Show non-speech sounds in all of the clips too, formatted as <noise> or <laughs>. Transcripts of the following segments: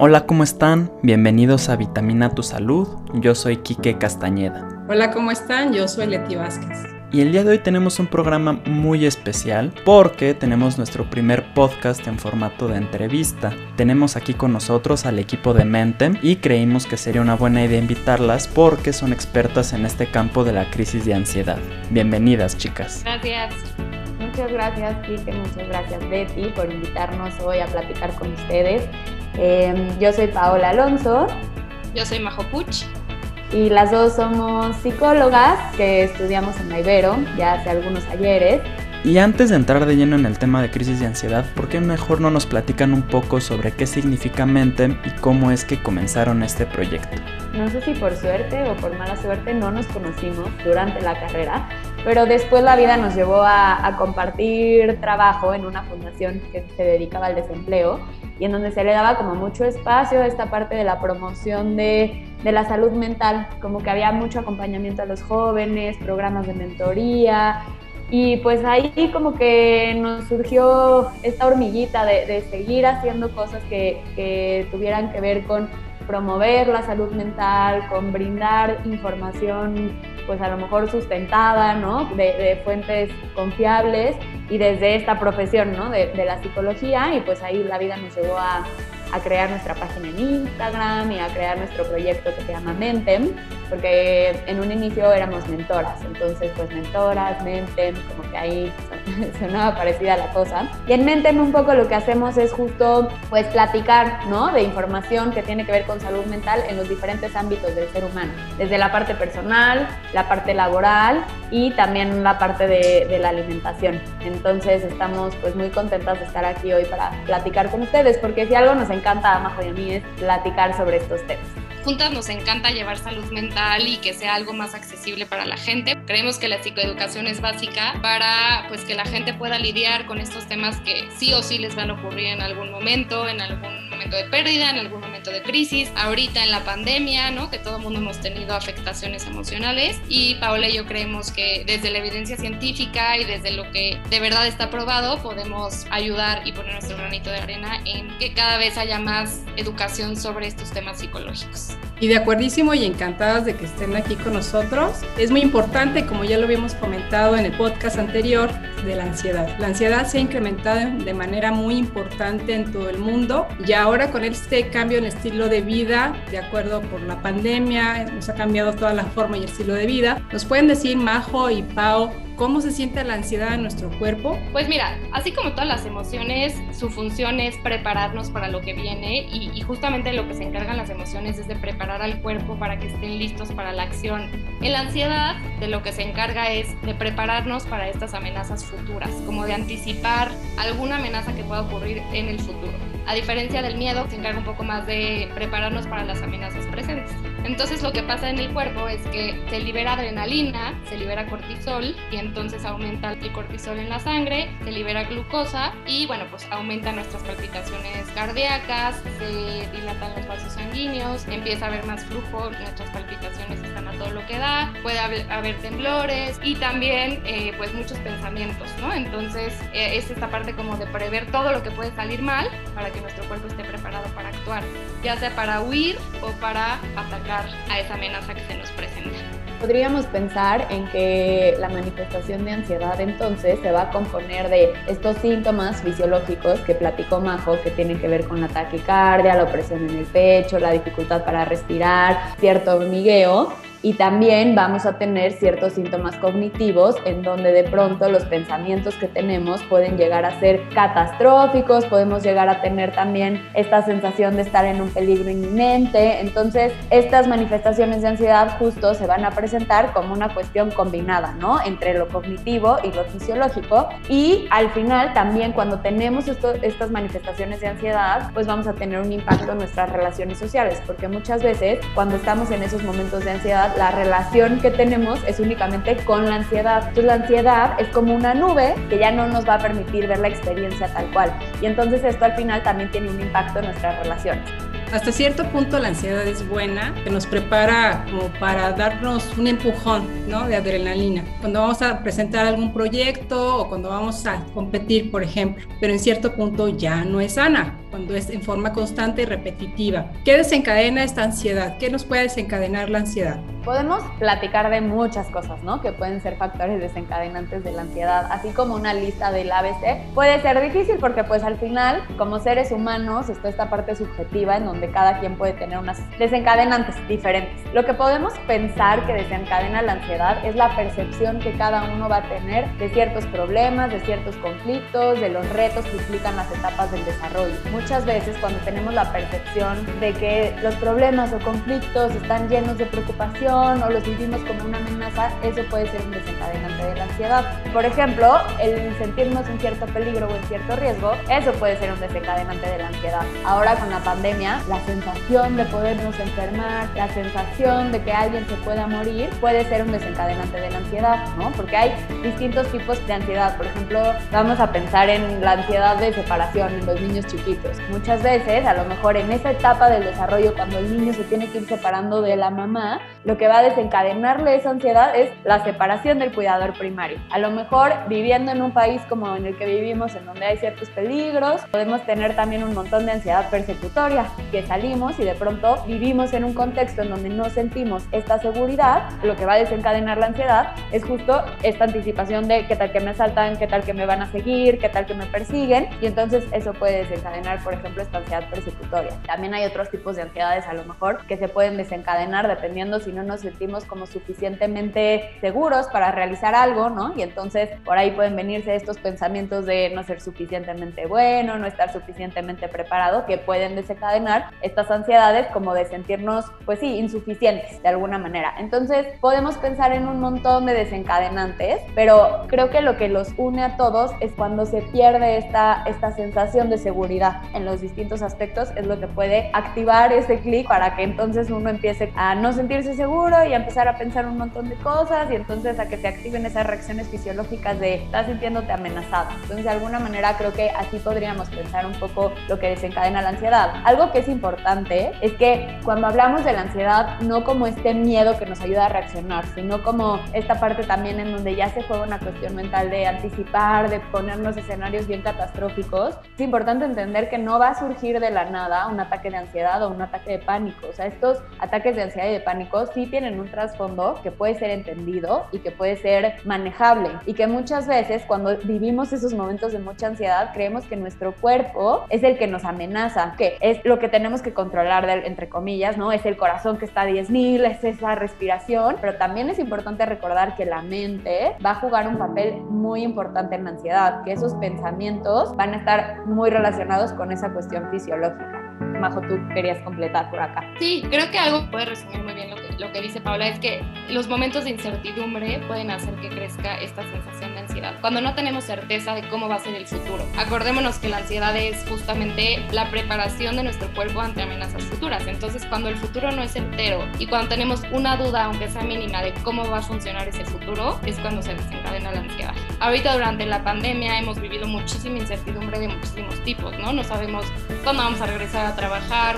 Hola, ¿cómo están? Bienvenidos a Vitamina Tu Salud. Yo soy Quique Castañeda. Hola, ¿cómo están? Yo soy Leti Vázquez. Y el día de hoy tenemos un programa muy especial porque tenemos nuestro primer podcast en formato de entrevista. Tenemos aquí con nosotros al equipo de Mentem y creímos que sería una buena idea invitarlas porque son expertas en este campo de la crisis de ansiedad. Bienvenidas, chicas. Gracias. Muchas gracias, Kike. Muchas gracias, Betty, por invitarnos hoy a platicar con ustedes. Em, yo soy Paola Alonso. Yo soy Majo Puch. Y las dos somos psicólogas que estudiamos en la Ibero ya hace algunos ayeres. Y antes de entrar de lleno en el tema de crisis de ansiedad, ¿por qué mejor no nos platican un poco sobre qué significa Mentem y cómo es que comenzaron este proyecto? No sé si por suerte o por mala suerte no nos conocimos durante la carrera, pero después la vida nos llevó a, a compartir trabajo en una fundación que se dedicaba al desempleo y en donde se le daba como mucho espacio a esta parte de la promoción de, de, la salud mental, como que había mucho acompañamiento a los jóvenes, programas de mentoría. Y pues ahí como que nos surgió esta hormiguita de, de seguir haciendo cosas que, que tuvieran que ver con promover la salud mental, con brindar información pues a lo mejor sustentada, ¿no? De, de fuentes confiables y desde esta profesión, ¿no? De, la psicología y pues ahí la vida nos llevó a, a crear nuestra página en Instagram y a crear nuestro proyecto que se llama Mentem, porque en un inicio éramos mentoras, entonces pues mentoras, Mentem, como que ahí <laughs> sonaba parecida la cosa. Y en Mentem un poco lo que hacemos es justo pues platicar, ¿no? De información que tiene que ver con salud mental en los diferentes ámbitos del ser humano, desde la parte personal, la parte laboral y también la parte de, la alimentación. Entonces estamos pues muy contentas de estar aquí hoy para platicar con ustedes, porque si algo nos encanta a Majo y a mí es platicar sobre estos temas. Juntas nos encanta llevar salud mental y que sea algo más accesible para la gente. Creemos que la psicoeducación es básica para pues que la gente pueda lidiar con estos temas que sí o sí les van a ocurrir en algún momento, en algún momento de pérdida, en algún momento de crisis, ahorita en la pandemia, ¿no? Que todo el mundo hemos tenido afectaciones emocionales y Paola y yo creemos que desde la evidencia científica y desde lo que de verdad está probado podemos ayudar y poner nuestro granito de arena en que cada vez haya más educación sobre estos temas psicológicos. Y de acuerdísimo y encantadas de que estén aquí con nosotros. Es muy importante, como ya lo habíamos comentado en el podcast anterior, de la ansiedad. La ansiedad se ha incrementado de manera muy importante en todo el mundo y ahora con este cambio en el estilo de vida, de acuerdo por la pandemia, nos ha cambiado toda la forma y el estilo de vida. ¿Nos pueden decir, Majo y Pau, ¿Cómo se siente la ansiedad en nuestro cuerpo? Pues mira, así como todas las emociones, su función es prepararnos para lo que viene y, y, justamente lo que se encargan las emociones es de preparar al cuerpo para que estén listos para la acción. En la ansiedad, de lo que se encarga es de prepararnos para estas amenazas futuras, como de anticipar alguna amenaza que pueda ocurrir en el futuro. A diferencia del miedo, se encarga un poco más de prepararnos para las amenazas presentes. Entonces lo que pasa en el cuerpo es que se libera adrenalina, se libera cortisol y entonces aumenta el cortisol en la sangre, se libera glucosa y bueno, pues aumenta nuestras palpitaciones cardíacas, se dilatan los vasos sanguíneos, empieza a haber más flujo, nuestras palpitaciones están a todo lo que da, puede haber, temblores y también eh, pues muchos pensamientos, ¿no? Entonces eh, es esta parte como de prever todo lo que puede salir mal para que nuestro cuerpo esté preparado para actuar, ya sea para huir o para atacar a esa amenaza que se nos presenta. Podríamos pensar en que la manifestación de ansiedad entonces se va a componer de estos síntomas fisiológicos que platicó Majo, que tienen que ver con la taquicardia, la opresión en el pecho, la dificultad para respirar, cierto hormigueo, y también vamos a tener ciertos síntomas cognitivos en donde de pronto los pensamientos que tenemos pueden llegar a ser catastróficos, podemos llegar a tener también esta sensación de estar en un peligro inminente. Entonces, estas manifestaciones de ansiedad justo se van a presentar como una cuestión combinada, ¿no? Entre lo cognitivo y lo fisiológico. Y al final también cuando tenemos esto, estas manifestaciones de ansiedad, pues vamos a tener un impacto en nuestras relaciones sociales, porque muchas veces cuando estamos en esos momentos de ansiedad, la relación que tenemos es únicamente con la ansiedad. Entonces la ansiedad es como una nube que ya no nos va a permitir ver la experiencia tal cual. Y entonces esto al final también tiene un impacto en nuestras relaciones. Hasta cierto punto la ansiedad es buena, que nos prepara como para darnos un empujón ¿no? de adrenalina. Cuando vamos a presentar algún proyecto o cuando vamos a competir, por ejemplo, pero en cierto punto ya no es sana cuando es en forma constante y repetitiva. ¿Qué desencadena esta ansiedad? ¿Qué nos puede desencadenar la ansiedad? Podemos platicar de muchas cosas, ¿no? Que pueden ser factores desencadenantes de la ansiedad, así como una lista del ABC. Puede ser difícil porque pues al final, como seres humanos, está esta parte subjetiva en donde cada quien puede tener unas desencadenantes diferentes. Lo que podemos pensar que desencadena la ansiedad es la percepción que cada uno va a tener de ciertos problemas, de ciertos conflictos, de los retos que implican las etapas del desarrollo. Muchas veces cuando tenemos la percepción de que los problemas o conflictos están llenos de preocupación, o los vivimos como una amenaza, eso puede ser un desencadenante de la ansiedad. Por ejemplo, el sentirnos en cierto peligro o en cierto riesgo, eso puede ser un desencadenante de la ansiedad. Ahora con la pandemia, la sensación de podernos enfermar, la sensación de que alguien se pueda morir, puede ser un desencadenante de la ansiedad, ¿no? Porque hay distintos tipos de ansiedad. Por ejemplo, vamos a pensar en la ansiedad de separación en los niños chiquitos. Muchas veces, a lo mejor en esa etapa del desarrollo, cuando el niño se tiene que ir separando de la mamá, lo que va a desencadenarle esa ansiedad es la separación del cuidador primario. A lo mejor viviendo en un país como en el que vivimos, en donde hay ciertos peligros, podemos tener también un montón de ansiedad persecutoria, que salimos y de pronto vivimos en un contexto en donde no sentimos esta seguridad, lo que va a desencadenar la ansiedad es justo esta anticipación de qué tal que me asaltan, qué tal que me van a seguir, qué tal que me persiguen, y entonces eso puede desencadenar, por ejemplo, esta ansiedad persecutoria. También hay otros tipos de ansiedades a lo mejor que se pueden desencadenar dependiendo si no nos sentimos como suficientemente seguros para realizar algo, ¿no? Y entonces por ahí pueden venirse estos pensamientos de no ser suficientemente bueno, no estar suficientemente preparado, que pueden desencadenar estas ansiedades como de sentirnos, pues sí, insuficientes de alguna manera. Entonces podemos pensar en un montón de desencadenantes, pero creo que lo que los une a todos es cuando se pierde esta, esta sensación de seguridad en los distintos aspectos, es lo que puede activar ese clic para que entonces uno empiece a no sentirse seguro y a empezar a pensar un montón de cosas y entonces a que se activen esas reacciones fisiológicas de estás sintiéndote amenazado. Entonces de alguna manera creo que así podríamos pensar un poco lo que desencadena la ansiedad. Algo que es importante es que cuando hablamos de la ansiedad no como este miedo que nos ayuda a reaccionar, sino como esta parte también en donde ya se juega una cuestión mental de anticipar, de ponernos escenarios bien catastróficos. Es importante entender que no va a surgir de la nada un ataque de ansiedad o un ataque de pánico. O sea, estos ataques de ansiedad y de pánico sí tienen un trasfondo que puede ser entendido y que puede ser manejable y que muchas veces cuando vivimos esos momentos de mucha ansiedad creemos que nuestro cuerpo es el que nos amenaza, que es lo que tenemos que controlar entre comillas, ¿no? Es el corazón que está a 10.000, es esa respiración, pero también es importante recordar que la mente va a jugar un papel muy importante en la ansiedad, que esos pensamientos van a estar muy relacionados con esa cuestión fisiológica. Majo, tú querías completar por acá. Sí, creo que algo puede resumir muy bien lo que, lo que dice Paula, es que los momentos de incertidumbre pueden hacer que crezca esta sensación de ansiedad, cuando no tenemos certeza de cómo va a ser el futuro. Acordémonos que la ansiedad es justamente la preparación de nuestro cuerpo ante amenazas futuras, entonces cuando el futuro no es entero y cuando tenemos una duda, aunque sea mínima, de cómo va a funcionar ese futuro, es cuando se desencadena la ansiedad. Ahorita durante la pandemia hemos vivido muchísima incertidumbre de muchísimos tipos, ¿no? No sabemos cuándo vamos a regresar a trabajar,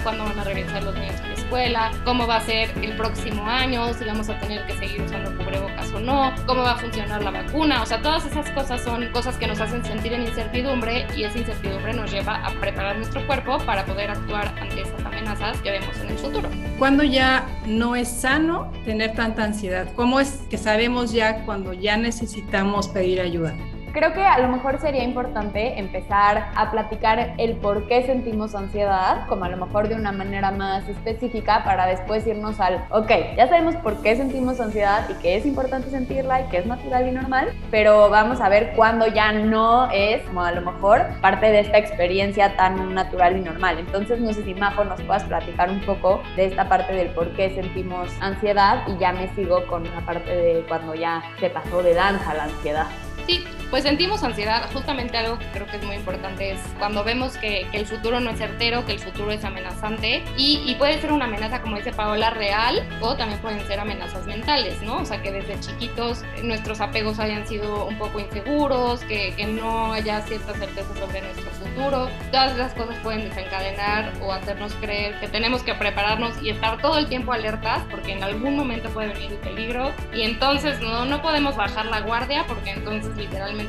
cuándo van a regresar los niños a la escuela, cómo va a ser el próximo año, si vamos a tener que seguir usando cubrebocas o no, cómo va a funcionar la vacuna, o sea, todas esas cosas son cosas que nos hacen sentir en incertidumbre y esa incertidumbre nos lleva a preparar nuestro cuerpo para poder actuar ante esas amenazas que vemos en el futuro. Cuando ya no es sano tener tanta ansiedad? ¿Cómo es que sabemos ya cuando ya necesitamos pedir ayuda? Creo que a lo mejor sería importante empezar a platicar el por qué sentimos ansiedad, como a lo mejor de una manera más específica, para después irnos al, ok, ya sabemos por qué sentimos ansiedad y que es importante sentirla y que es natural y normal, pero vamos a ver cuándo ya no es, como a lo mejor, parte de esta experiencia tan natural y normal. Entonces, no sé si Majo nos puedas platicar un poco de esta parte del por qué sentimos ansiedad y ya me sigo con la parte de cuando ya se pasó de danza la ansiedad. Sí, pues sentimos ansiedad. Justamente algo que creo que es muy importante es cuando vemos que, el futuro no es certero, que el futuro es amenazante y, y, puede ser una amenaza, como dice Paola, real o también pueden ser amenazas mentales, ¿no? O sea, que desde chiquitos nuestros apegos hayan sido un poco inseguros, que, que no haya cierta certeza sobre nuestro futuro. Todas esas cosas pueden desencadenar o hacernos creer que tenemos que prepararnos y estar todo el tiempo alertas porque en algún momento puede venir el peligro y entonces no, no podemos bajar la guardia porque entonces literalmente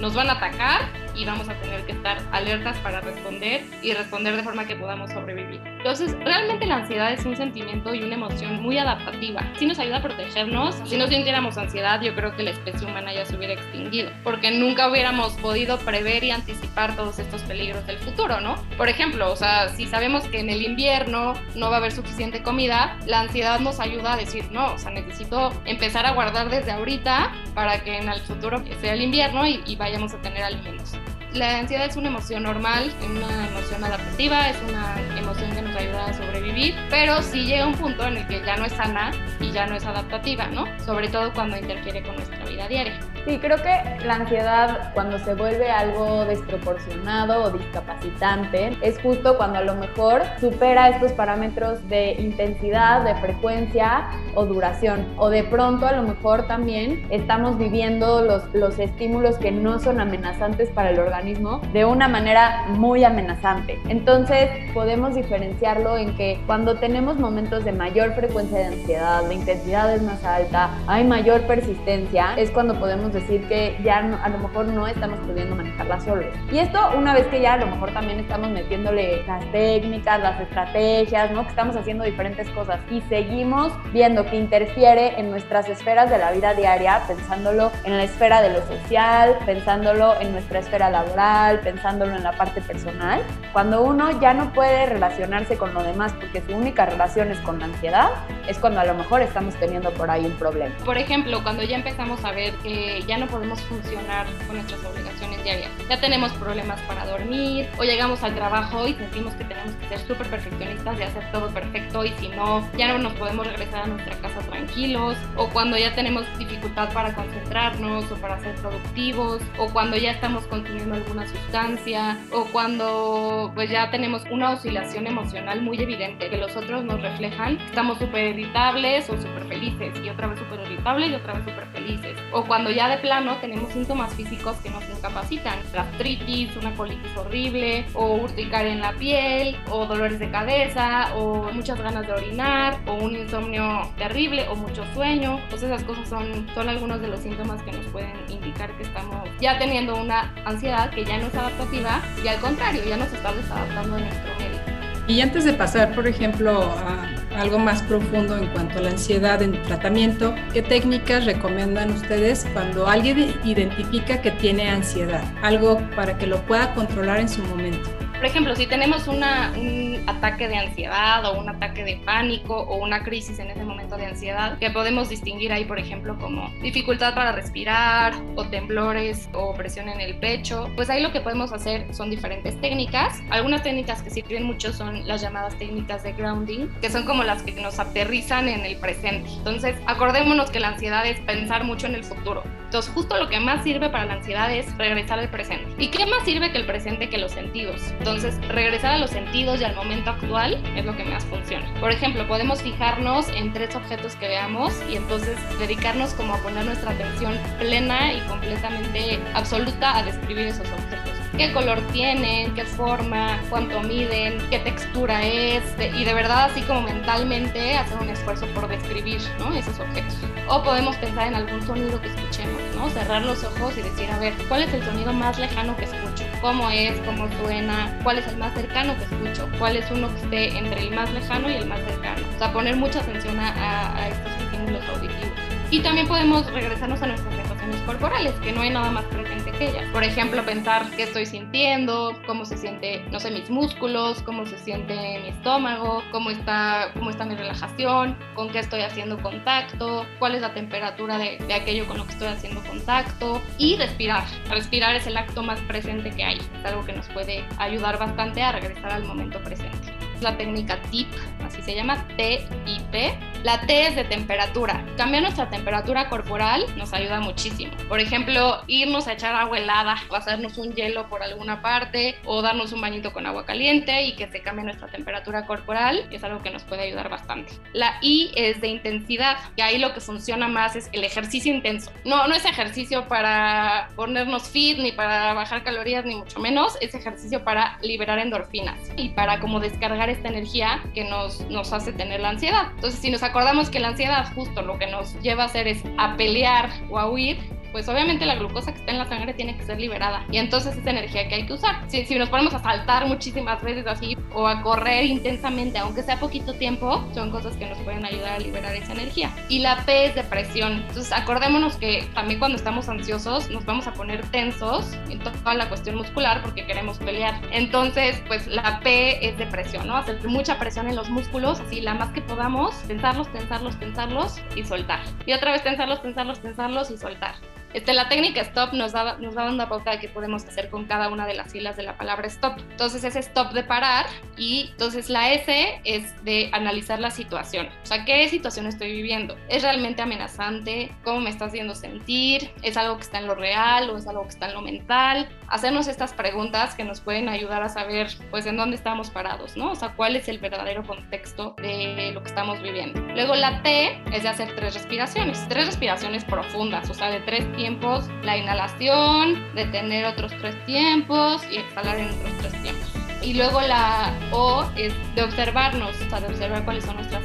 nos van a atacar y vamos a tener que estar alertas para responder y responder de forma que podamos sobrevivir. Entonces, realmente la ansiedad es un sentimiento y una emoción muy adaptativa. Si nos ayuda a protegernos, si no sintiéramos ansiedad, yo creo que la especie humana ya se hubiera extinguido, porque nunca hubiéramos podido prever y anticipar todos estos peligros del futuro, ¿no? Por ejemplo, o sea, si sabemos que en el invierno no va a haber suficiente comida, la ansiedad nos ayuda a decir, no, o sea, necesito empezar a guardar desde ahorita para que en el futuro sea el invierno y, y vayamos a tener alimentos. La ansiedad es una emoción normal, una emoción adaptativa, es una emoción que nos ayuda a sobrevivir, pero sí llega un punto en el que ya no es sana y ya no es adaptativa, ¿no? Sobre todo cuando interfiere con nuestra vida diaria. Sí, creo que la ansiedad cuando se vuelve algo desproporcionado o discapacitante es justo cuando a lo mejor supera estos parámetros de intensidad, de frecuencia o duración. O de pronto a lo mejor también estamos viviendo los, los estímulos que no son amenazantes para el organismo de una manera muy amenazante. Entonces podemos diferenciarlo en que cuando tenemos momentos de mayor frecuencia de ansiedad, de intensidad es más alta, hay mayor persistencia, es cuando podemos decir que ya a lo mejor no estamos pudiendo manejarla solos. Y esto una vez que ya a lo mejor también estamos metiéndole las técnicas, las estrategias, ¿no? Que estamos haciendo diferentes cosas y seguimos viendo que interfiere en nuestras esferas de la vida diaria, pensándolo en la esfera de lo social, pensándolo en nuestra esfera laboral, pensándolo en la parte personal. Cuando uno ya no puede relacionarse con lo demás porque su única relación es con la ansiedad, es cuando a lo mejor estamos teniendo por ahí un problema. Por ejemplo, cuando ya empezamos a ver que ya no podemos funcionar con nuestras obligaciones diarias. Ya tenemos problemas para dormir o llegamos al trabajo y sentimos que tenemos que ser súper perfeccionistas y hacer todo perfecto y si no, ya no nos podemos regresar a nuestra casa tranquilos o cuando ya tenemos dificultad para concentrarnos o para ser productivos o cuando ya estamos consumiendo alguna sustancia o cuando pues ya tenemos una oscilación emocional muy evidente que los otros nos reflejan, estamos súper irritables o súper felices y otra vez súper irritables y otra vez súper felices o cuando ya de plano tenemos síntomas físicos que nos incapacitan, gastritis, una colitis horrible, o urticaria en la piel, o dolores de cabeza, o muchas ganas de orinar, o un insomnio terrible, o mucho sueño. Pues esas cosas son, son algunos de los síntomas que nos pueden indicar que estamos ya teniendo una ansiedad que ya no es adaptativa y al contrario, ya nos está desadaptando de nuestro medio. Y antes de pasar, por ejemplo, a algo más profundo en cuanto a la ansiedad en tratamiento, ¿qué técnicas recomiendan ustedes cuando alguien identifica que tiene ansiedad? Algo para que lo pueda controlar en su momento. Por ejemplo, si tenemos una, un ataque de ansiedad o un ataque de pánico o una crisis en ese momento de ansiedad, que podemos distinguir ahí, por ejemplo, como dificultad para respirar o temblores o presión en el pecho, pues ahí lo que podemos hacer son diferentes técnicas. Algunas técnicas que sirven mucho son las llamadas técnicas de grounding, que son como las que nos aterrizan en el presente. Entonces, acordémonos que la ansiedad es pensar mucho en el futuro. Entonces, justo lo que más sirve para la ansiedad es regresar al presente. ¿Y qué más sirve que el presente que los sentidos? Entonces, regresar a los sentidos y al momento actual es lo que más funciona. Por ejemplo, podemos fijarnos en tres objetos que veamos y entonces dedicarnos como a poner nuestra atención plena y completamente absoluta a describir esos objetos qué color tienen, qué forma, cuánto miden, qué textura es, y de verdad así como mentalmente hacer un esfuerzo por describir ¿no? esos objetos. O podemos pensar en algún sonido que escuchemos, ¿no? cerrar los ojos y decir, a ver, ¿cuál es el sonido más lejano que escucho? ¿Cómo es? ¿Cómo suena? ¿Cuál es el más cercano que escucho? ¿Cuál es uno que esté entre el más lejano y el más cercano? O sea, poner mucha atención a, a estos estímulos auditivos. Y también podemos regresarnos a nuestras sensaciones corporales, que no hay nada más presente que ellas. Por ejemplo, pensar qué estoy sintiendo, cómo se siente, no sé, mis músculos, cómo se siente mi estómago, cómo está, cómo está mi relajación, con qué estoy haciendo contacto, cuál es la temperatura de, de aquello con lo que estoy haciendo contacto y respirar. Respirar es el acto más presente que hay. Es algo que nos puede ayudar bastante a regresar al momento presente la técnica TIP, así se llama, TIP. La T es de temperatura. Cambiar nuestra temperatura corporal nos ayuda muchísimo. Por ejemplo, irnos a echar agua helada o hacernos un hielo por alguna parte o darnos un bañito con agua caliente y que se cambie nuestra temperatura corporal es algo que nos puede ayudar bastante. La I es de intensidad, y ahí lo que funciona más es el ejercicio intenso. No, no es ejercicio para ponernos fit ni para bajar calorías ni mucho menos, es ejercicio para liberar endorfinas y para como descargar esta energía que nos, nos hace tener la ansiedad. Entonces, si nos acordamos que la ansiedad justo lo que nos lleva a hacer es a pelear o a huir, pues obviamente la glucosa que está en la sangre tiene que ser liberada y entonces es energía que hay que usar. Si, si nos ponemos a saltar muchísimas veces así o a correr intensamente, aunque sea poquito tiempo, son cosas que nos pueden ayudar a liberar esa energía. Y la P es depresión. Entonces acordémonos que también cuando estamos ansiosos nos vamos a poner tensos en toda la cuestión muscular porque queremos pelear. Entonces, pues la P es depresión, ¿no? Hacer mucha presión en los músculos, así la más que podamos, tensarlos, tensarlos, tensarlos y soltar. Y otra vez tensarlos, tensarlos, tensarlos y soltar. Este, la técnica stop nos da, nos da una pauta de qué podemos hacer con cada una de las filas de la palabra stop. Entonces es stop de parar y entonces la S es de analizar la situación. O sea, ¿qué situación estoy viviendo? ¿Es realmente amenazante? ¿Cómo me está haciendo sentir? ¿Es algo que está en lo real o es algo que está en lo mental? Hacernos estas preguntas que nos pueden ayudar a saber pues en dónde estamos parados, ¿no? O sea, cuál es el verdadero contexto de lo que estamos viviendo. Luego la T es de hacer tres respiraciones, tres respiraciones profundas, o sea, de tres tiempos la inhalación, detener otros tres tiempos y exhalar en otros tres tiempos. Y luego la O es de observarnos, o sea, de observar cuáles son nuestras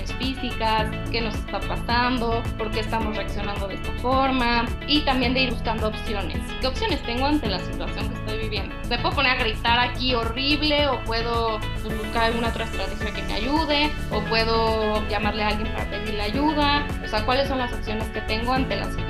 sensaciones físicas, qué nos está pasando, por qué estamos reaccionando de esta forma y también de ir buscando opciones. ¿Qué opciones tengo ante la situación que estoy viviendo? ¿Me puedo poner a gritar aquí horrible o puedo buscar alguna otra estrategia que me ayude o puedo llamarle a alguien para pedirle ayuda? O sea, ¿cuáles son las opciones que tengo ante la situación?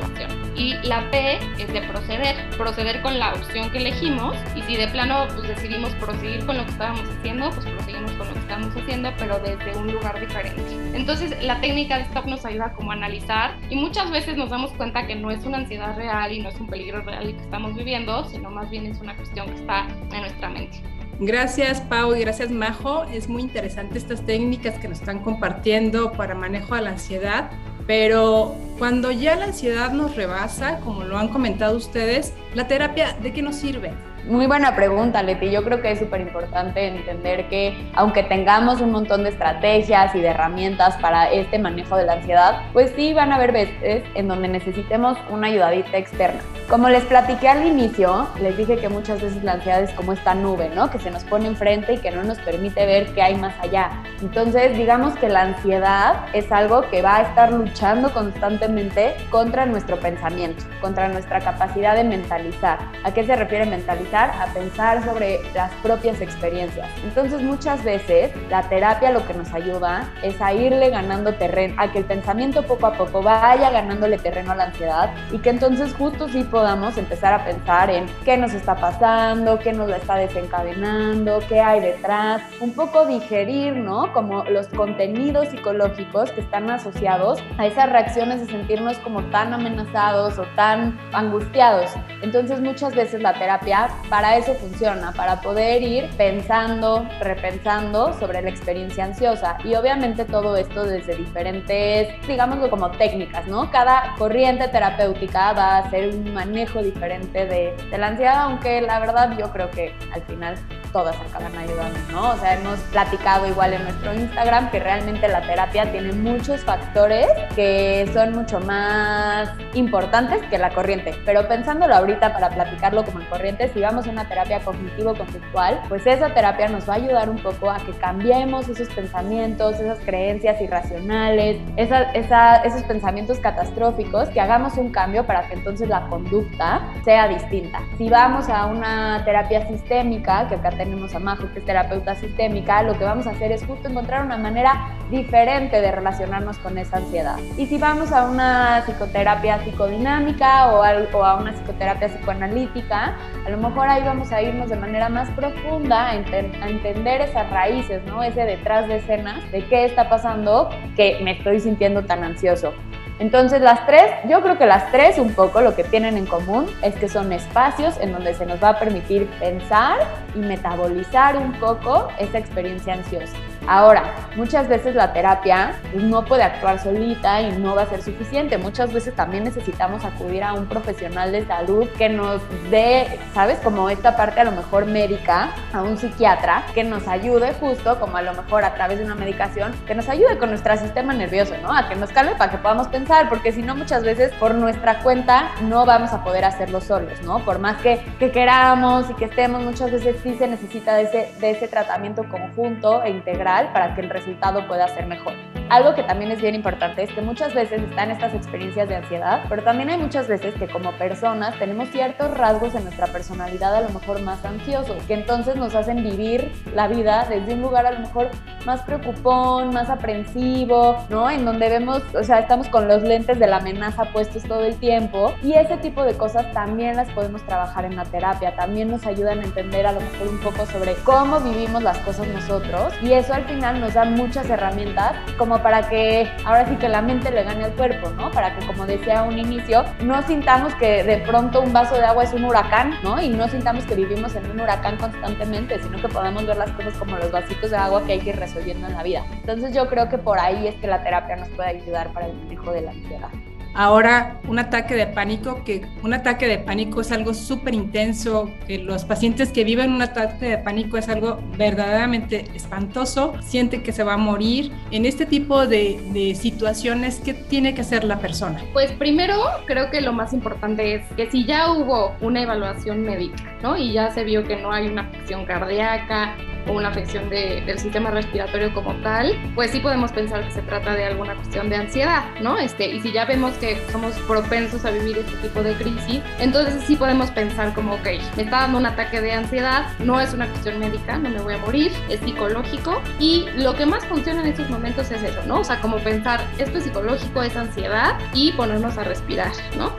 Y la P es de proceder, proceder con la opción que elegimos y si de plano pues decidimos proseguir con lo que estábamos haciendo, pues proseguimos con lo que estábamos haciendo, pero desde un lugar diferente. Entonces la técca de stop nos ayuda como a analizar y muchas veces nos damos cuenta que no es una ansiedad real y no es un peligro real que estamos viviendo, sino más bien es una cuestión que está en nuestra mente. Gracias Pau y gracias Majo. Es muy interesante estas técnicas que nos están compartiendo para manejo de la ansiedad. Pero cuando ya la ansiedad nos rebasa, como lo han comentado ustedes, ¿la terapia de qué nos sirve? Muy buena pregunta, Leti. Yo creo que es súper importante entender que aunque tengamos un montón de estrategias y de herramientas para este manejo de la ansiedad, pues sí van a haber veces en donde necesitemos una ayudadita externa. Como les platiqué al inicio, les dije que muchas veces la ansiedad es como esta nube, ¿no? Que se nos pone enfrente y que no nos permite ver qué hay más allá. Entonces, digamos que la ansiedad es algo que va a estar luchando constantemente contra nuestro pensamiento, contra nuestra capacidad de mentalizar. ¿A qué se refiere mentalizar? A pensar sobre las propias experiencias. Entonces muchas veces la terapia lo que nos ayuda es a irle ganando terreno, a que el pensamiento poco a poco vaya ganándole terreno a la ansiedad y que entonces justo sí podamos empezar a pensar en qué nos está pasando, qué nos lo está desencadenando, qué hay detrás, un poco digerir, ¿no? Como los contenidos psicológicos que están asociados a esas reacciones de sentirnos como tan amenazados o tan angustiados. Entonces muchas veces la terapia para eso funciona, para poder ir pensando, repensando sobre la experiencia ansiosa. Y obviamente todo esto desde diferentes, digámoslo como técnicas, ¿no? Cada corriente terapéutica va a hacer un manejo diferente de, de la ansiedad, aunque la verdad yo creo que al final todas acaban ayudando, ¿no? O sea, hemos platicado igual en nuestro Instagram que realmente la terapia tiene muchos factores que son mucho más importantes que la corriente. Pero pensándolo ahorita para platicarlo como en corriente, si vamos a una terapia cognitivo-conductual, pues esa terapia nos va a ayudar un poco a que cambiemos esos pensamientos, esas creencias irracionales, esos pensamientos catastróficos, que hagamos un cambio para que entonces la conducta sea distinta. Si vamos a una terapia sistémica, que tenemos a Majo, que es terapeuta sistémica, lo que vamos a hacer es justo encontrar una manera diferente de relacionarnos con esa ansiedad. Y si vamos a una psicoterapia psicodinámica o a, una psicoterapia psicoanalítica, a lo mejor ahí vamos a irnos de manera más profunda a, entender esas raíces. Ese detrás de escenas de qué está pasando que me estoy sintiendo tan ansioso. Entonces las tres, yo creo que las tres un poco lo que tienen en común es que son espacios en donde se nos va a permitir pensar y metabolizar un poco esa experiencia ansiosa. Ahora, muchas veces la terapia pues, no puede actuar solita y no va a ser suficiente. Muchas veces también necesitamos acudir a un profesional de salud que nos dé, ¿sabes? Como esta parte a lo mejor médica, a un psiquiatra que nos ayude justo, como a lo mejor a través de una medicación, que nos ayude con nuestro sistema nervioso, ¿no? A que nos calme para que podamos pensar, porque si no muchas veces por nuestra cuenta no vamos a poder hacerlo solos, ¿no? Por más que, que queramos y que estemos, muchas veces sí se necesita de ese, de ese tratamiento conjunto e integral para que el resultado pueda ser mejor. Algo que también es bien importante es que muchas veces están estas experiencias de ansiedad, pero también hay muchas veces que como personas tenemos ciertos rasgos en nuestra personalidad a lo mejor más ansiosos, que entonces nos hacen vivir la vida desde un lugar a lo mejor más preocupón, más aprensivo, ¿no? En donde vemos, o sea, estamos con los lentes de la amenaza puestos todo el tiempo y ese tipo de cosas también las podemos trabajar en la terapia, también nos ayudan a entender a lo mejor un poco sobre cómo vivimos las cosas nosotros y eso al final nos da muchas herramientas como para que ahora sí que la mente le gane al cuerpo, ¿no? Para que como decía un inicio, no sintamos que de pronto un vaso de agua es un huracán, ¿no? Y no sintamos que vivimos en un huracán constantemente, sino que podamos ver las cosas como los vasitos de agua que hay que ir resolviendo en la vida. Entonces yo creo que por ahí es que la terapia nos puede ayudar para el manejo de la ansiedad. Ahora, un ataque de pánico, que un ataque de pánico es algo súper intenso, que los pacientes que viven un ataque de pánico es algo verdaderamente espantoso, siente que se va a morir. En este tipo de, de situaciones, ¿qué tiene que hacer la persona? Pues primero, creo que lo más importante es que si ya hubo una evaluación médica, ¿no? Y ya se vio que no hay una afección cardíaca, o una afección del sistema respiratorio como tal, pues sí podemos pensar que se trata de alguna cuestión de ansiedad, ¿no? Este, y si ya vemos que somos propensos a vivir este tipo de crisis, entonces sí podemos pensar como, ok, me está dando un ataque de ansiedad, no es una cuestión médica, no me voy a morir, es psicológico y lo que más funciona en estos momentos es eso, ¿no? O sea, como pensar, esto es psicológico, es ansiedad y ponernos a respirar, ¿no?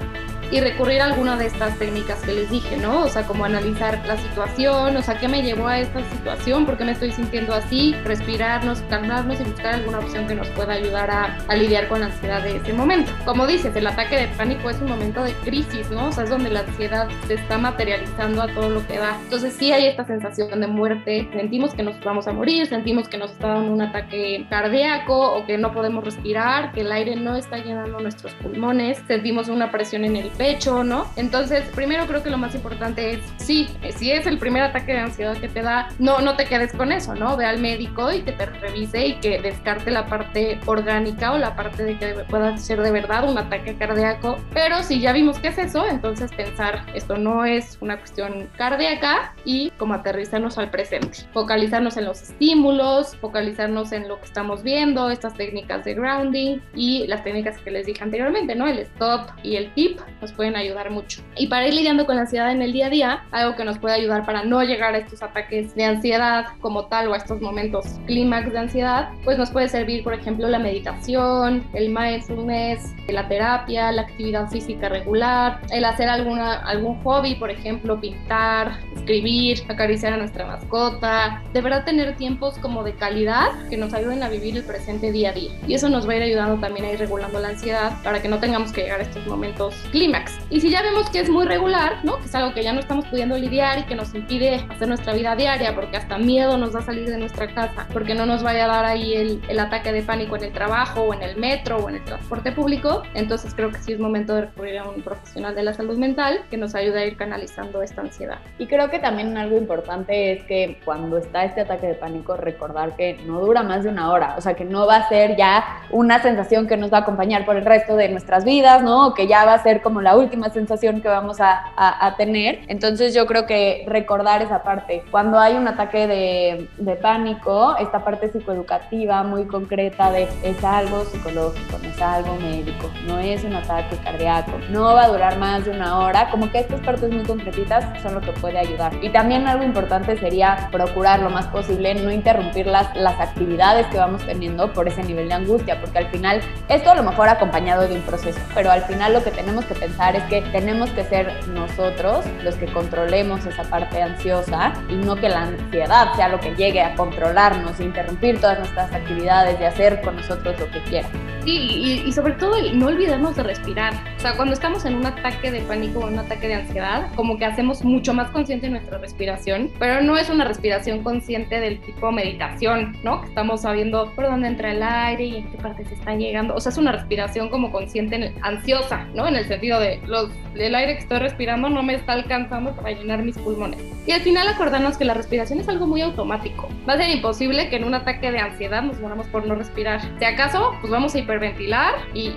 Y recurrir a alguna de estas técnicas que les dije, ¿no? O sea, como analizar la situación, o sea, ¿qué me llevó a esta situación? ¿Por qué me estoy sintiendo así? Respirarnos, calmarnos y buscar alguna opción que nos pueda ayudar a, a lidiar con la ansiedad de ese momento. Como dices, el ataque de pánico es un momento de crisis, ¿no? O sea, es donde la ansiedad se está materializando a todo lo que da. Entonces sí hay esta sensación de muerte, sentimos que nos vamos a morir, sentimos que nos está dando un ataque cardíaco o que no podemos respirar, que el aire no está llenando nuestros pulmones, sentimos una presión en el pecho, ¿no? Entonces, primero creo que lo más importante es, sí, si es el primer ataque de ansiedad que te da, no, no te quedes con eso, ¿no? Ve al médico y que te revise y que descarte la parte orgánica o la parte de que pueda ser de verdad un ataque cardíaco. Pero si ya vimos que es eso, entonces pensar, esto no es una cuestión cardíaca y como aterrizarnos al presente. Focalizarnos en los estímulos, focalizarnos en lo que estamos viendo, estas técnicas de grounding y las técnicas que les dije anteriormente, ¿no? El stop y el tip nos pueden ayudar mucho. Y para ir lidiando con la ansiedad en el día a día, algo que nos puede ayudar para no llegar a estos ataques de ansiedad como tal o a estos momentos clímax de ansiedad, pues nos puede servir, por ejemplo, la meditación, el mindfulness, la terapia, la actividad física regular, el hacer alguna, algún hobby, por ejemplo, pintar, escribir, acariciar a nuestra mascota, de verdad tener tiempos como de calidad que nos ayuden a vivir el presente día a día. Y eso nos va a ir ayudando también a ir regulando la ansiedad para que no tengamos que llegar a estos momentos clímax. Y si ya vemos que es muy regular, ¿no? Que es algo que ya no estamos pudiendo lidiar y que nos impide hacer nuestra vida diaria porque hasta miedo nos da salir de nuestra casa, porque no nos vaya a dar ahí el, el ataque de pánico en el trabajo o en el metro o en el transporte público, entonces creo que sí es momento de recurrir a un profesional de la salud mental que nos ayude a ir canalizando esta ansiedad. Y creo que también algo importante es que cuando está este ataque de pánico, recordar que no dura más de una hora, o sea, que no va a ser ya una sensación que nos va a acompañar por el resto de nuestras vidas, ¿no? O que ya va a ser como la última sensación que vamos a, a, a tener. Entonces yo creo que recordar esa parte. Cuando hay un ataque de, de pánico, esta parte psicoeducativa muy concreta de es algo psicológico, no es algo médico, no es un ataque cardíaco, no va a durar más de una hora, como que estas partes muy concretitas son lo que puede ayudar. Y también algo importante sería procurar lo más posible no interrumpir las, actividades que vamos teniendo por ese nivel de angustia, porque al final, esto a lo mejor acompañado de un proceso, pero al final lo que tenemos que pensar es que tenemos que ser nosotros los que controlemos esa parte ansiosa y no que la ansiedad sea lo que llegue a controlarnos, interrumpir todas nuestras actividades y hacer con nosotros lo que quiera. Sí, y, y, sobre todo no olvidarnos de respirar. O sea, cuando estamos en un ataque de pánico o un ataque de ansiedad, como que hacemos mucho más consciente nuestra respiración, pero no es una respiración consciente del tipo meditación, ¿no? Que estamos sabiendo por dónde entra el aire y en qué parte se está llegando. O sea, es una respiración como consciente, ansiosa, ¿no? En el sentido de los, el aire que estoy respirando no me está alcanzando para llenar mis pulmones. Y al final acordarnos que la respiración es algo muy automático. Va a ser imposible que en un ataque de ansiedad nos moramos por no respirar. Si acaso, pues vamos a hiperventilar y,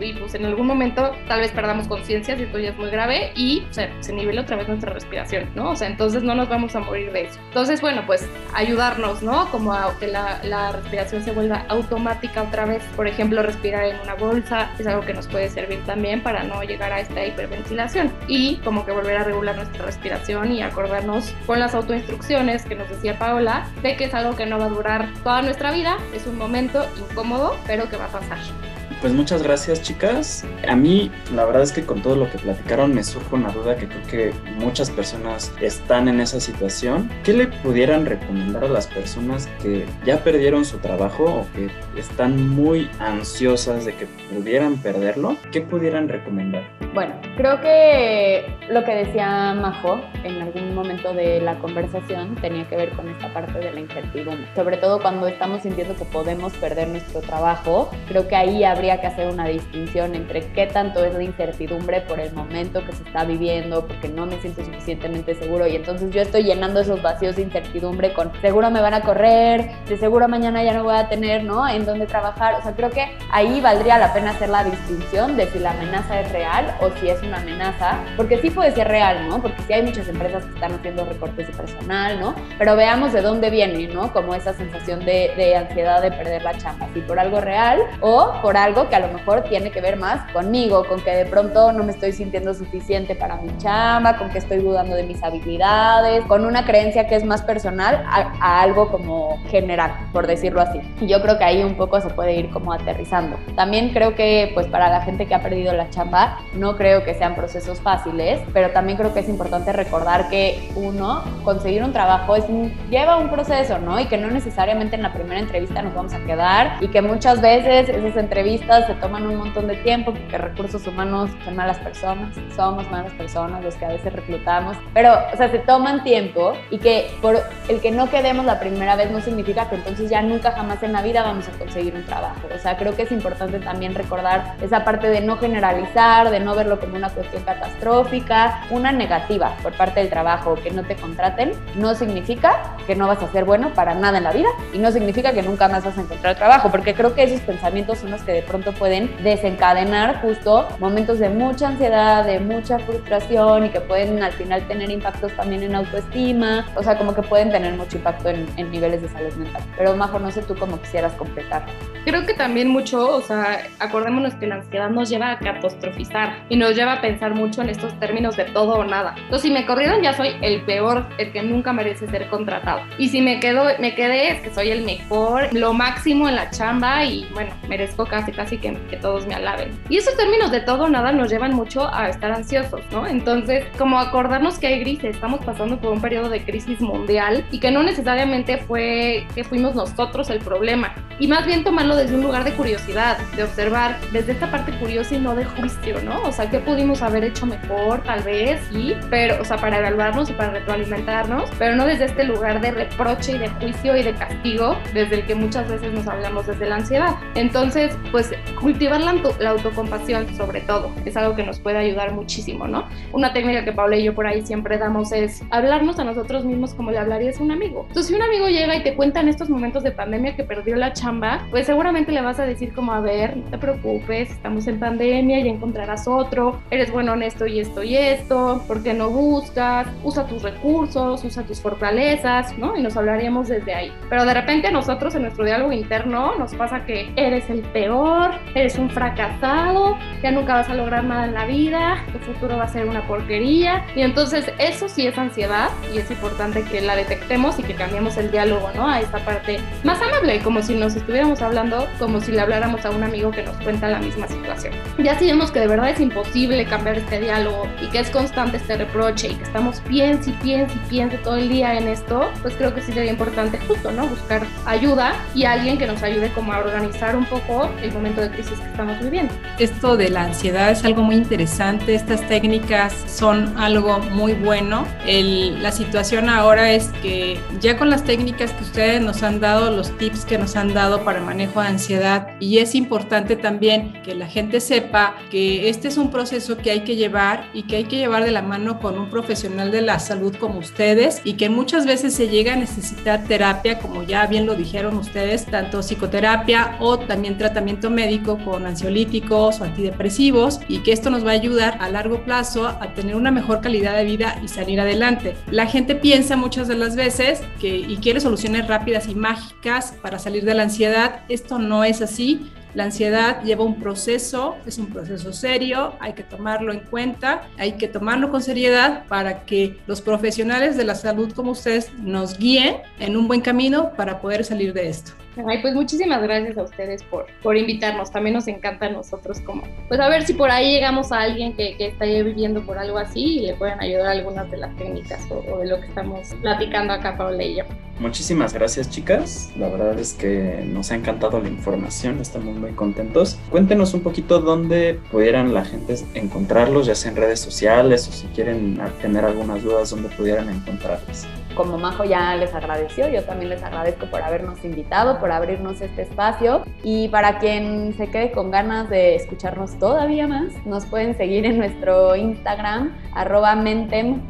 y, pues en algún momento tal vez perdamos conciencia si esto ya es muy grave y se, se nivela otra vez nuestra respiración, ¿no? O sea, entonces no nos vamos a morir de eso. Entonces, bueno, pues ayudarnos, ¿no? Como a que la, la respiración se vuelva automática otra vez. Por ejemplo, respirar en una bolsa es algo que nos puede servir también para no llegar a esta hiperventilación y como que volver a regular nuestra respiración y acordarnos con las autoinstrucciones que nos decía Paola de que es algo que no va a durar toda nuestra vida, es un momento incómodo, pero que va a pasar. passagem. Pues muchas gracias chicas. A mí la verdad es que con todo lo que platicaron me surge una duda que creo que muchas personas están en esa situación. ¿Qué le pudieran recomendar a las personas que ya perdieron su trabajo o que están muy ansiosas de que pudieran perderlo? ¿Qué pudieran recomendar? Bueno, creo que lo que decía Majo en algún momento de la conversación tenía que ver con esta parte de la incertidumbre. Sobre todo cuando estamos sintiendo que podemos perder nuestro trabajo, creo que ahí habría que hacer una distinción entre qué tanto es la incertidumbre por el momento que se está viviendo, porque no me siento suficientemente seguro y entonces yo estoy llenando esos vacíos de incertidumbre con seguro me van a correr, de seguro mañana ya no voy a tener, ¿no? En dónde trabajar. O sea, creo que ahí valdría la pena hacer la distinción de si la amenaza es real o si es una amenaza, porque sí puede ser real, ¿no? Porque sí hay muchas empresas que están haciendo recortes de personal, ¿no? Pero veamos de dónde viene, ¿no? Como esa sensación de, de ansiedad de perder la chamba, si por algo real o por algo que a lo mejor tiene que ver más conmigo, con que de pronto no me estoy sintiendo suficiente para mi chamba, con que estoy dudando de mis habilidades, con una creencia que es más personal a, a algo como general, por decirlo así. Y yo creo que ahí un poco se puede ir como aterrizando. También creo que pues para la gente que ha perdido la chamba, no creo que sean procesos fáciles, pero también creo que es importante recordar que uno, conseguir un trabajo es lleva un proceso, ¿no? Y que no necesariamente en la primera entrevista nos vamos a quedar y que muchas veces esas entrevistas se toman un montón de tiempo porque recursos humanos son malas personas, somos malas personas los que a veces reclutamos, pero, o sea, se toman tiempo y que por el que no quedemos la primera vez no significa que entonces ya nunca jamás en la vida vamos a conseguir un trabajo. O sea, creo que es importante también recordar esa parte de no generalizar, de no verlo como una cuestión catastrófica, una negativa por parte del trabajo, que no te contraten, no significa que no vas a ser bueno para nada en la vida y no significa que nunca más vas a encontrar trabajo, porque creo que esos pensamientos son los que de pronto pueden desencadenar justo momentos de mucha ansiedad, de mucha frustración y que pueden al final tener impactos también en autoestima, o sea, como que pueden tener mucho impacto en, en niveles de salud mental. Pero Majo, no sé tú cómo quisieras completar. Creo que también mucho, o sea, acordémonos que la ansiedad nos lleva a catastrofizar y nos lleva a pensar mucho en estos términos de todo o nada. Entonces, si me corrieron ya soy el peor, el que nunca merece ser contratado. Y si me quedo, me quedé es que soy el mejor, lo máximo en la chamba y bueno, merezco casi casi que, que todos me alaben. Y esos términos de todo o nada nos llevan mucho a estar ansiosos, ¿no? Entonces, como acordarnos que hay grises, estamos pasando por un periodo de crisis mundial y que no necesariamente fue que fuimos nosotros el problema. Y más bien tomarlo desde un lugar de curiosidad, de observar, desde esta parte curiosa y no de juicio, ¿no? O sea, ¿qué pudimos haber hecho mejor, tal vez? Sí, pero, o sea, para evaluarnos y para retroalimentarnos, pero no desde este lugar de reproche y de juicio y de castigo, desde el que muchas veces nos hablamos desde la ansiedad. Entonces, pues, cultivar la, la autocompasión, sobre todo, es algo que nos puede ayudar muchísimo, ¿no? Una técnica que Paula y yo por ahí siempre damos es hablarnos a nosotros mismos como le hablarías a un amigo. Entonces, si un amigo llega y te cuenta en estos momentos de pandemia que perdió la chamba, pues seguramente le vas a decir como, a ver, no te preocupes, estamos en pandemia, ya encontrarás otro, eres bueno en esto y esto y esto, ¿por qué no buscas? Usa tus recursos, usa tus fortalezas, ¿no? Y nos hablaríamos desde ahí. Pero de repente nosotros en nuestro diálogo interno nos pasa que eres el peor, eres un fracasado, ya nunca vas a lograr nada en la vida, tu futuro va a ser una porquería. Y entonces eso sí es ansiedad y es importante que la detectemos y que cambiemos el diálogo, ¿no? A esta parte más amable, como si nos estuviéramos hablando, como si le habláramos a un amigo que nos cuenta la misma situación. Ya si vemos que de verdad es imposible cambiar este diálogo y que es constante este reproche y que estamos piense y piense y piense todo el día en esto, pues creo que sí sería importante justo, ¿no? Buscar ayuda y alguien que nos ayude como a organizar un poco el momento de crisis que estamos viviendo. Esto de la ansiedad es algo muy interesante, estas técnicas son algo muy bueno. El, la situación ahora es que ya con las técnicas que ustedes nos han dado, los tips que nos han dado para manejo de ansiedad, y es importante también que la gente sepa que este es un proceso que hay que llevar y que hay que llevar de la mano con un profesional de la salud como ustedes y que muchas veces se llega a necesitar terapia, como ya bien lo dijeron ustedes, tanto psicoterapia o también tratamiento médico con ansiolíticos o antidepresivos y que esto nos va a ayudar a largo plazo a tener una mejor calidad de vida y salir adelante. La gente piensa muchas de las veces que y quiere soluciones rápidas y mágicas para salir de la ansiedad. Esto no es así. La ansiedad lleva un proceso, es un proceso serio, hay que tomarlo en cuenta, hay que tomarlo con seriedad para que los profesionales de la salud como ustedes nos guíen en un buen camino para poder salir de esto. Ay, pues muchísimas gracias a ustedes por, por invitarnos. También nos encanta a nosotros como, pues a ver si por ahí llegamos a alguien que, que está viviendo por algo así y le pueden ayudar algunas de las técnicas o, de lo que estamos platicando acá, Paula y yo. Muchísimas gracias, chicas. La verdad es que nos ha encantado la información, estamos muy contentos. Cuéntenos un poquito dónde pudieran la gente encontrarlos, ya sea en redes sociales o si quieren tener algunas dudas, dónde pudieran encontrarlos como Majo ya les agradeció, yo también les agradezco por habernos invitado, por abrirnos este espacio y para quien se quede con ganas de escucharnos todavía más, nos pueden seguir en nuestro Instagram arroba mentem.mx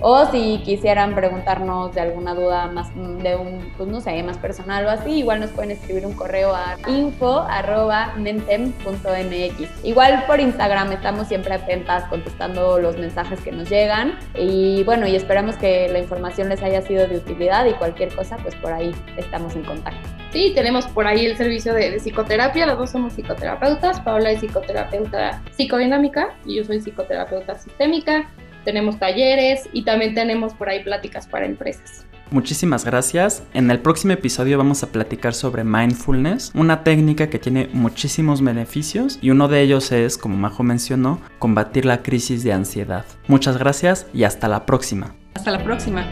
o si quisieran preguntarnos de alguna duda más de un, pues no sé, más personal o así, igual nos pueden escribir un correo a info arroba mentem.mx. Igual por Instagram estamos siempre atentas contestando los mensajes que nos llegan y bueno, y esperamos que la información les haya sido de utilidad y cualquier cosa, pues por ahí estamos en contacto. Sí, tenemos por ahí el servicio de, de psicoterapia, las dos somos psicoterapeutas, Paola es psicoterapeuta psicodinámica y yo soy psicoterapeuta sistémica, tenemos talleres y también tenemos por ahí pláticas para empresas. Muchísimas gracias. En el próximo episodio vamos a platicar sobre mindfulness, una técnica que tiene muchísimos beneficios y uno de ellos es, como Majo mencionó, combatir la crisis de ansiedad. Muchas gracias y hasta la próxima. Hasta la próxima.